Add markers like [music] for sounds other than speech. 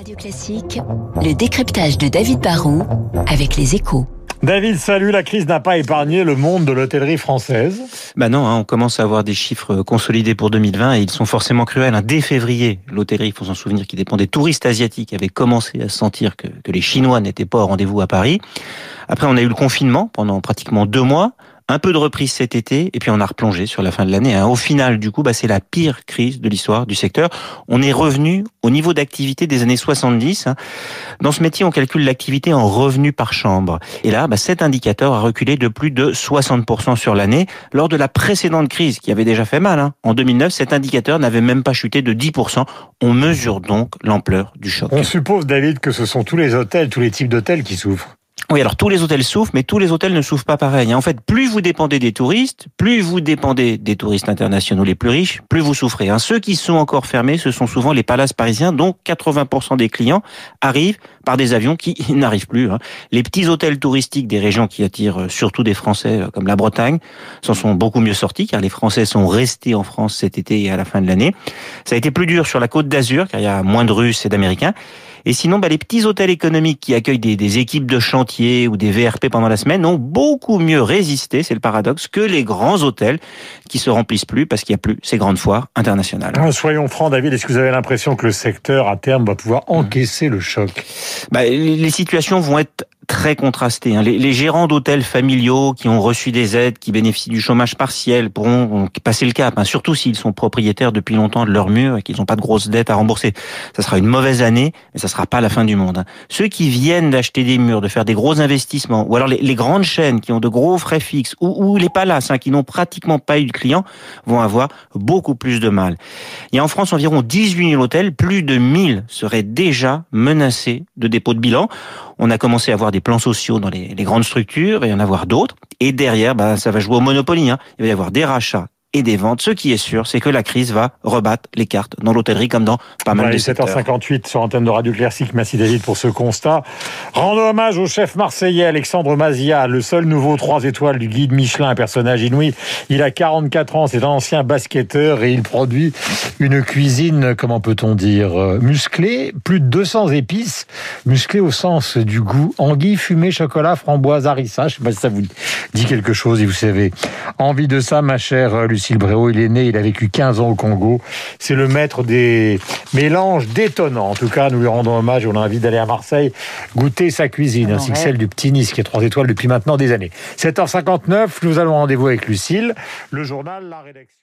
Radio Classique, le décryptage de David Barrault avec les échos. David, salut. La crise n'a pas épargné le monde de l'hôtellerie française. Bah non, hein, on commence à avoir des chiffres consolidés pour 2020 et ils sont forcément cruels. Hein. Dès février, l'hôtellerie, il faut s'en souvenir, qui dépend des touristes asiatiques, avait commencé à sentir que, que les Chinois n'étaient pas au rendez-vous à Paris. Après, on a eu le confinement pendant pratiquement deux mois un peu de reprise cet été, et puis on a replongé sur la fin de l'année. Hein. Au final, du coup, bah, c'est la pire crise de l'histoire du secteur. On est revenu au niveau d'activité des années 70. Hein. Dans ce métier, on calcule l'activité en revenu par chambre. Et là, bah, cet indicateur a reculé de plus de 60% sur l'année. Lors de la précédente crise, qui avait déjà fait mal, hein. en 2009, cet indicateur n'avait même pas chuté de 10%. On mesure donc l'ampleur du choc. On suppose, David, que ce sont tous les hôtels, tous les types d'hôtels qui souffrent. Oui, alors tous les hôtels souffrent, mais tous les hôtels ne souffrent pas pareil. En fait, plus vous dépendez des touristes, plus vous dépendez des touristes internationaux les plus riches, plus vous souffrez. Hein. Ceux qui sont encore fermés, ce sont souvent les palaces parisiens, dont 80% des clients arrivent par des avions qui [laughs] n'arrivent plus. Hein. Les petits hôtels touristiques des régions qui attirent euh, surtout des Français, euh, comme la Bretagne, s'en sont beaucoup mieux sortis, car les Français sont restés en France cet été et à la fin de l'année. Ça a été plus dur sur la côte d'Azur, car il y a moins de Russes et d'Américains. Et sinon, bah, les petits hôtels économiques qui accueillent des, des, équipes de chantier ou des VRP pendant la semaine ont beaucoup mieux résisté, c'est le paradoxe, que les grands hôtels qui se remplissent plus parce qu'il n'y a plus ces grandes foires internationales. Ah, soyons francs, David, est-ce que vous avez l'impression que le secteur, à terme, va pouvoir mmh. encaisser le choc? Bah, Les situations vont être très contrasté. Hein. Les, gérants d'hôtels familiaux qui ont reçu des aides, qui bénéficient du chômage partiel, pourront passer le cap, hein. surtout s'ils sont propriétaires depuis longtemps de leur mur et qu'ils n'ont pas de grosses dettes à rembourser. Ça sera une mauvaise année, mais ça sera pas la fin du monde. Hein. Ceux qui viennent d'acheter des murs, de faire des gros investissements, ou alors les, grandes chaînes qui ont de gros frais fixes, ou, les palaces qui n'ont pratiquement pas eu de clients, vont avoir beaucoup plus de mal. Il y a en France environ 18 000 hôtels, plus de 1000 seraient déjà menacés de dépôt de bilan. On a commencé à avoir des plans sociaux dans les, grandes structures, il va y en avoir d'autres. Et derrière, bah, ça va jouer au Monopoly. Hein. Il va y avoir des rachats et des ventes. Ce qui est sûr, c'est que la crise va rebattre les cartes dans l'hôtellerie comme dans pas mal de secteurs. 7h58 sur antenne de Radio Classique. Merci David pour ce constat. Rendons hommage au chef marseillais Alexandre Mazia, le seul nouveau 3 étoiles du guide Michelin, personnage inouï. Il a 44 ans, c'est un ancien basketteur et il produit une cuisine, comment peut-on dire, euh, musclée, plus de 200 épices, musclée au sens du goût. Anguille, fumée, chocolat, framboise, harissa. Je sais pas si ça vous dit quelque chose et vous savez. Envie de ça, ma chère Lucie Lucille Bréau. Il est né, il a vécu 15 ans au Congo. C'est le maître des mélanges détonnants. En tout cas, nous lui rendons hommage et on a envie d'aller à Marseille goûter sa cuisine, ainsi que celle du Petit Nice, qui est 3 étoiles depuis maintenant des années. 7h59, nous allons rendez-vous avec Lucille. Le journal, la rédaction.